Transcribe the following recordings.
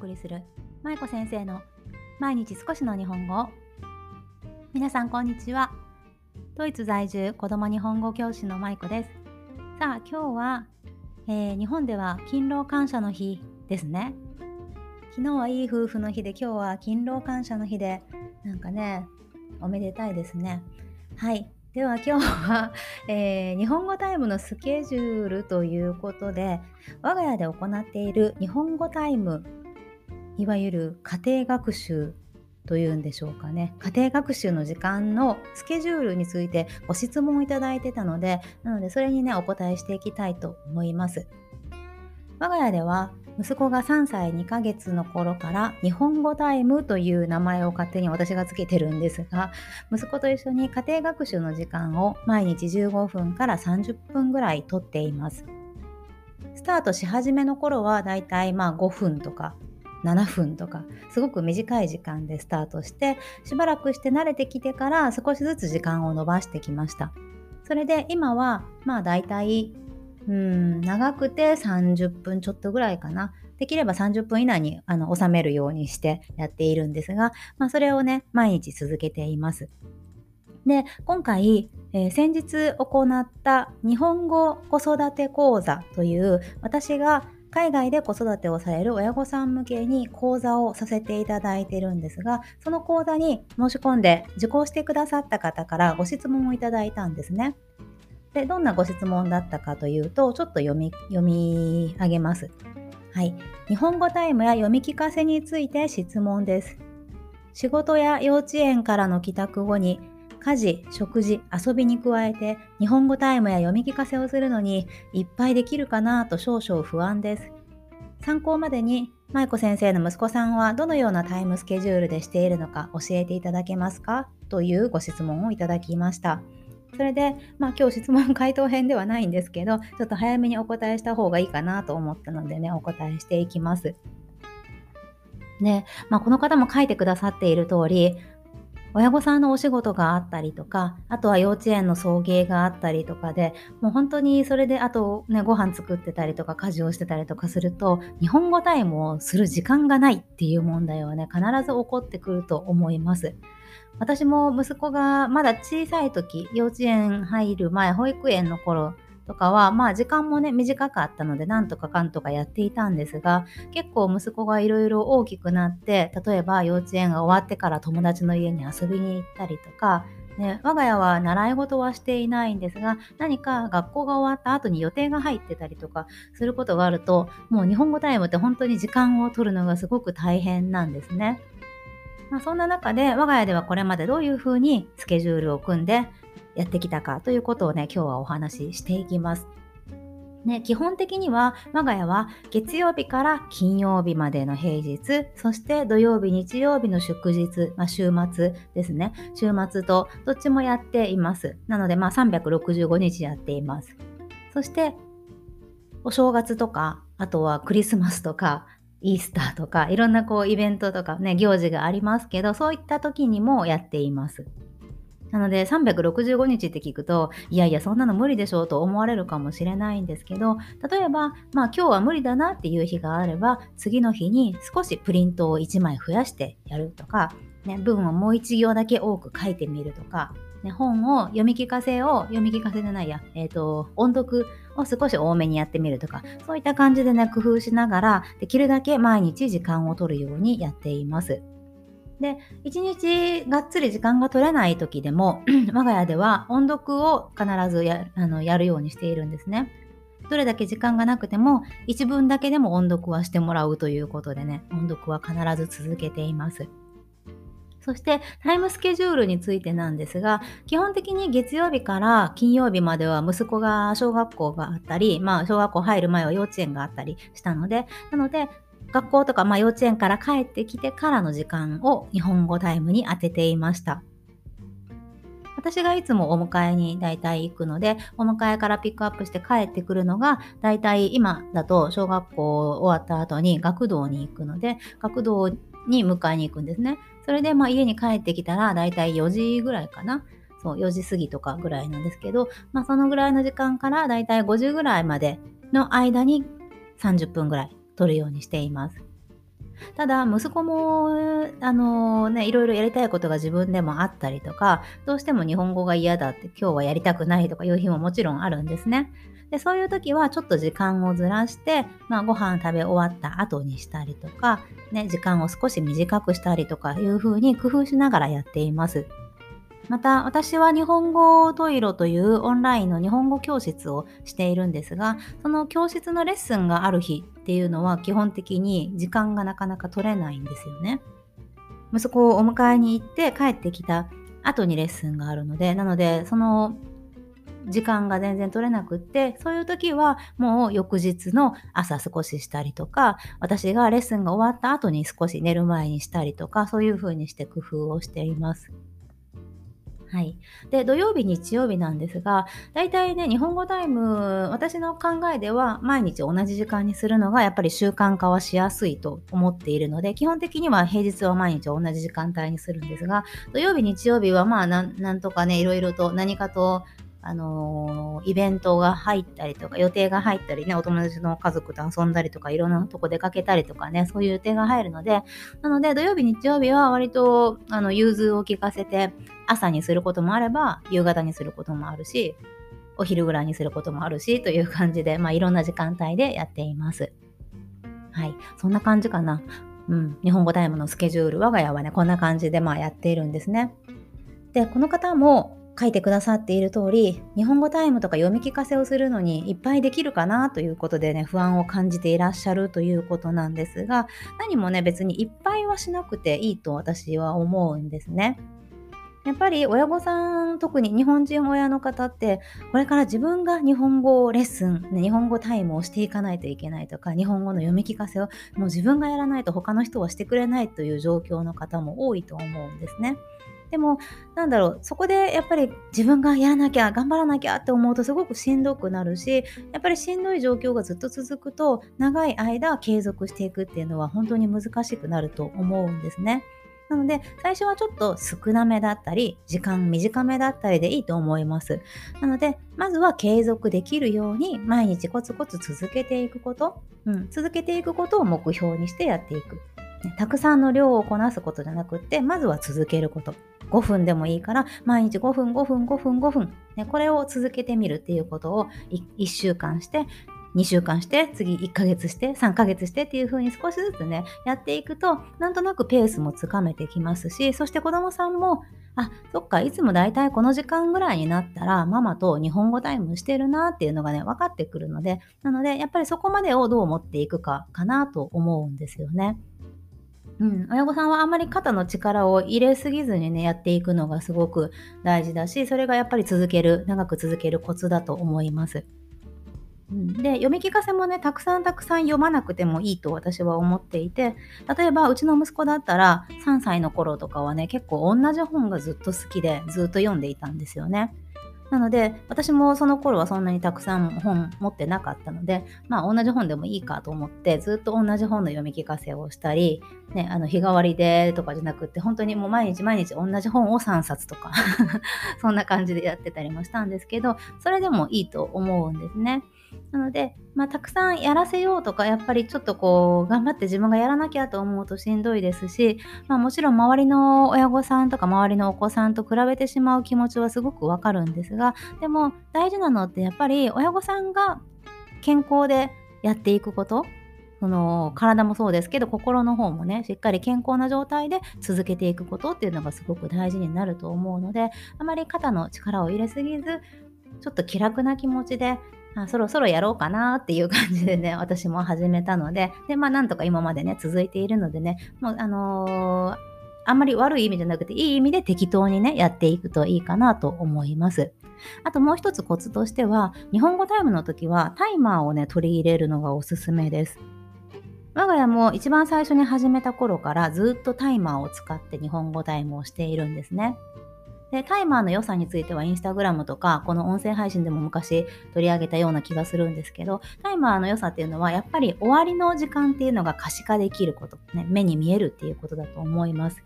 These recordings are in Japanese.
送りする舞子先生の毎日少しの日本語皆さんこんにちは。ドイツ在住子供日本語教師の舞子です。さあ今日は、えー、日本では勤労感謝の日ですね。昨日はいい夫婦の日で今日は勤労感謝の日でなんかねおめでたいですね。はい。では今日は、えー、日本語タイムのスケジュールということで我が家で行っている日本語タイムいわゆる家庭学習というんでしょうかね。家庭学習の時間のスケジュールについてご質問をいただいてたのでなのでそれにねお答えしていきたいと思います。我が家では息子が3歳2ヶ月の頃から日本語タイムという名前を勝手に私がつけてるんですが息子と一緒に家庭学習の時間を毎日15分から30分ぐらいとっています。スタートし始めの頃はだいたいまあ5分とか7分とかすごく短い時間でスタートしてしばらくして慣れてきてから少しずつ時間を延ばしてきました。それで今はまあだいたいうん長くて30分ちょっとぐらいかな。できれば30分以内にあの収めるようにしてやっているんですが、まあ、それをね毎日続けています。で今回、えー、先日行った日本語子育て講座という私が海外で子育てをされる親御さん向けに講座をさせていただいてるんですがその講座に申し込んで受講してくださった方からご質問をいただいたんですね。で、どんなご質問だったかというと、ちょっと読み、読み上げます。はい。日本語タイムや読み聞かせについて質問です。仕事や幼稚園からの帰宅後に、家事、食事、遊びに加えて、日本語タイムや読み聞かせをするのに、いっぱいできるかなと少々不安です。参考までに、舞子先生の息子さんはどのようなタイムスケジュールでしているのか教えていただけますか？というご質問をいただきました。それで、まあ、今日質問回答編ではないんですけど、ちょっと早めにお答えした方がいいかなと思ったのでね、お答えしていきます。ね、まあ、この方も書いてくださっている通り、親御さんのお仕事があったりとか、あとは幼稚園の送迎があったりとかで、もう本当にそれで、あとね、ご飯作ってたりとか、家事をしてたりとかすると、日本語タイムをする時間がないっていう問題はね、必ず起こってくると思います。私も息子がまだ小さい時、幼稚園入る前、保育園の頃とかは、まあ時間もね、短かったので、なんとかかんとかやっていたんですが、結構息子がいろいろ大きくなって、例えば幼稚園が終わってから友達の家に遊びに行ったりとか、ね、我が家は習い事はしていないんですが、何か学校が終わった後に予定が入ってたりとかすることがあると、もう日本語タイムって本当に時間を取るのがすごく大変なんですね。まあ、そんな中で我が家ではこれまでどういうふうにスケジュールを組んでやってきたかということをね、今日はお話ししていきます。ね、基本的には我が家は月曜日から金曜日までの平日、そして土曜日、日曜日の祝日、まあ、週末ですね。週末とどっちもやっています。なので、まあ、365日やっています。そして、お正月とか、あとはクリスマスとか、イースターとか、いろんなこうイベントとかね、行事がありますけど、そういった時にもやっています。なので365日って聞くと、いやいやそんなの無理でしょうと思われるかもしれないんですけど、例えば、まあ今日は無理だなっていう日があれば、次の日に少しプリントを1枚増やしてやるとか、ね、文をもう1行だけ多く書いてみるとか、ね、本を読み聞かせを、読み聞かせじゃないや、えっ、ー、と、音読を少し多めにやってみるとか、そういった感じでね、工夫しながら、できるだけ毎日時間を取るようにやっています。で、一日がっつり時間が取れない時でも、我が家では音読を必ずやあのやるようにしているんですね。どれだけ時間がなくても、一文だけでも音読はしてもらうということでね、音読は必ず続けています。そしてタイムスケジュールについてなんですが、基本的に月曜日から金曜日までは息子が小学校があったり、まあ小学校入る前は幼稚園があったりしたので、なので学校とか、まあ、幼稚園から帰ってきてからの時間を日本語タイムに当てていました。私がいつもお迎えに大体行くので、お迎えからピックアップして帰ってくるのが、大体今だと小学校終わった後に学童に行くので、学童に迎えに行くんですね。それでまあ家に帰ってきたら大体4時ぐらいかな。そう、4時過ぎとかぐらいなんですけど、まあそのぐらいの時間から大体5時ぐらいまでの間に30分ぐらい取るようにしています。ただ、息子も、あのね、いろいろやりたいことが自分でもあったりとか、どうしても日本語が嫌だって今日はやりたくないとかいう日ももちろんあるんですね。でそういう時はちょっと時間をずらして、まあ、ご飯食べ終わった後にしたりとか、ね、時間を少し短くしたりとかいうふうに工夫しながらやっています。また私は日本語トイロというオンラインの日本語教室をしているんですがその教室のレッスンがある日っていうのは基本的に時間がなかなか取れないんですよね。息子をお迎えに行って帰ってきた後にレッスンがあるのでなのでその時間が全然取れなくってそういう時はもう翌日の朝少ししたりとか私がレッスンが終わった後に少し寝る前にしたりとかそういう風にして工夫をしています。はい。で、土曜日、日曜日なんですが、大体ね、日本語タイム、私の考えでは、毎日同じ時間にするのが、やっぱり習慣化はしやすいと思っているので、基本的には平日は毎日同じ時間帯にするんですが、土曜日、日曜日は、まあな、んとかね、いろいろと何かと、あのー、イベントが入ったりとか、予定が入ったりね、お友達の家族と遊んだりとか、いろんなとこ出かけたりとかね、そういう予定が入るので、なので土曜日、日曜日は割と、あの、融通を聞かせて、朝にすることもあれば、夕方にすることもあるし、お昼ぐらいにすることもあるし、という感じで、まあ、いろんな時間帯でやっています。はい。そんな感じかな。うん。日本語タイムのスケジュール、我が家はね、こんな感じでまあやっているんですね。で、この方も、書いてくださっている通り日本語タイムとか読み聞かせをするのにいっぱいできるかなということでね不安を感じていらっしゃるということなんですが何もね別にいっぱいはしなくていいと私は思うんですね。やっぱり親御さん特に日本人親の方ってこれから自分が日本語レッスン、日本語タイムをしていかないといけないとか日本語の読み聞かせをもう自分がやらないと他の人はしてくれないという状況の方も多いと思うんですね。でも、なんだろう、そこでやっぱり自分がやらなきゃ、頑張らなきゃって思うとすごくしんどくなるし、やっぱりしんどい状況がずっと続くと、長い間継続していくっていうのは本当に難しくなると思うんですね。なので、最初はちょっと少なめだったり、時間短めだったりでいいと思います。なので、まずは継続できるように、毎日コツコツ続けていくこと、うん、続けていくことを目標にしてやっていく。たくさんの量をこなすことじゃなくって、まずは続けること。5分でもいいから、毎日5分、5分、5分、5分、ね、これを続けてみるっていうことを 1, 週間して、2週間して、次1ヶ月して、3ヶ月してっていう風に少しずつね、やっていくと、なんとなくペースもつかめてきますし、そして子供さんも、あ、そっか、いつもだいたいこの時間ぐらいになったら、ママと日本語タイムしてるなっていうのがね、分かってくるので、なので、やっぱりそこまでをどう持っていくかかなと思うんですよね。うん、親御さんはあんまり肩の力を入れすぎずにね、やっていくのがすごく大事だし、それがやっぱり続ける、長く続けるコツだと思います。で、読み聞かせもね、たくさんたくさん読まなくてもいいと私は思っていて、例えばうちの息子だったら3歳の頃とかはね、結構同じ本がずっと好きでずっと読んでいたんですよね。なので、私もその頃はそんなにたくさん本持ってなかったので、まあ同じ本でもいいかと思って、ずっと同じ本の読み聞かせをしたり、ね、あの日替わりでとかじゃなくって、本当にもう毎日毎日同じ本を3冊とか そんな感じでやってたりもしたんですけど、それでもいいと思うんですね。なので、まあ、たくさんやらせようとか、やっぱりちょっとこう、頑張って自分がやらなきゃと思うとしんどいですし、まあ、もちろん周りの親御さんとか周りのお子さんと比べてしまう気持ちはすごくわかるんですが、がでも大事なのってやっぱり親御さんが健康でやっていくこと、その体もそうですけど心の方もねしっかり健康な状態で続けていくことっていうのがすごく大事になると思うのであまり肩の力を入れすぎずちょっと気楽な気持ちであそろそろやろうかなっていう感じでね、私も始めたので、で、まあなんとか今までね、続いているのでね、もうあのー、あんまり悪い意味じゃなくて、いい意味で適当にね、やっていくといいかなと思います。あともう一つコツとしては、日本語タイムの時はタイマーをね、取り入れるのがおすすめです。我が家も一番最初に始めた頃からずっとタイマーを使って日本語タイムをしているんですね。で、タイマーの良さについてはインスタグラムとか、この音声配信でも昔取り上げたような気がするんですけど、タイマーの良さっていうのは、やっぱり終わりの時間っていうのが可視化できること、ね、目に見えるっていうことだと思います。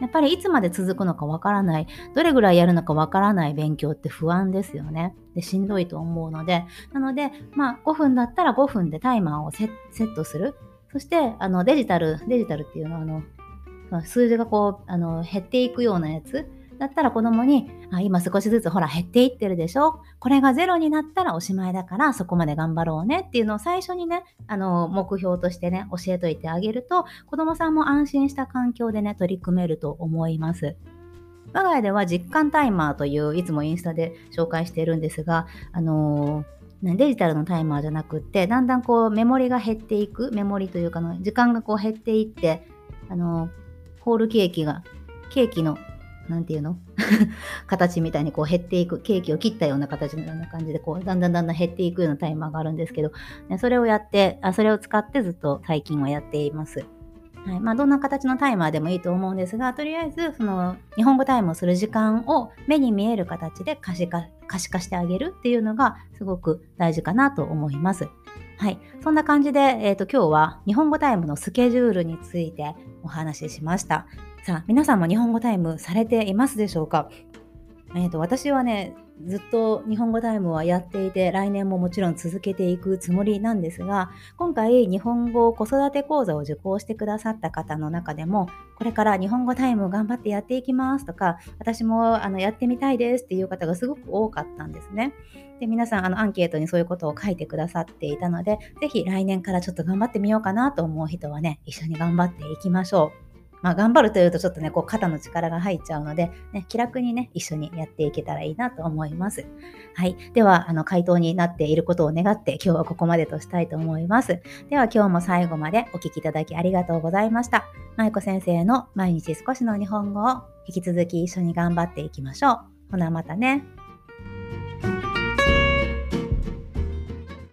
やっぱりいつまで続くのかわからない、どれぐらいやるのかわからない勉強って不安ですよね。で、しんどいと思うので、なので、まあ5分だったら5分でタイマーをセットする。そしてあのデジタルデジタルっていうのはあの数字がこうあの減っていくようなやつだったら子供にあ今少しずつほら減っていってるでしょ？これがゼロになったらおしまいだからそこまで頑張ろうねっていうのを最初にねあの目標としてね教えといてあげると子供さんも安心した環境でね取り組めると思います。我が家では実感タイマーといういつもインスタで紹介しているんですが、あのー、デジタルのタイマーじゃなくってだんだんこうメモリが減っていくメモリというかの時間がこう減っていってあのー、ホールケーキがケーキのなんていうの？形みたいにこう減っていくケーキを切ったような形のような感じでこうだんだんだんだん減っていくようなタイマーがあるんですけど、ね、それをやってあそれを使ってずっと最近はやっています。はいまあ、どんな形のタイマーでもいいと思うんですが、とりあえずその日本語タイムをする時間を目に見える形で可視化可視化してあげるっていうのがすごく大事かなと思います。はい。そんな感じで、えーと、今日は日本語タイムのスケジュールについてお話ししました。さあ、皆さんも日本語タイムされていますでしょうか？えーと私はね、ずっと日本語タイムはやっていて来年ももちろん続けていくつもりなんですが今回日本語子育て講座を受講してくださった方の中でもこれから日本語タイム頑張ってやっていきますとか私もあのやってみたいですっていう方がすごく多かったんですね。で皆さんあのアンケートにそういうことを書いてくださっていたので是非来年からちょっと頑張ってみようかなと思う人はね一緒に頑張っていきましょう。まあ、頑張るというとちょっとね、こう肩の力が入っちゃうので、ね、気楽にね、一緒にやっていけたらいいなと思います。はい。では、あの、回答になっていることを願って、今日はここまでとしたいと思います。では、今日も最後までお聴きいただきありがとうございました。まいこ先生の毎日少しの日本語を引き続き一緒に頑張っていきましょう。ほな、またね。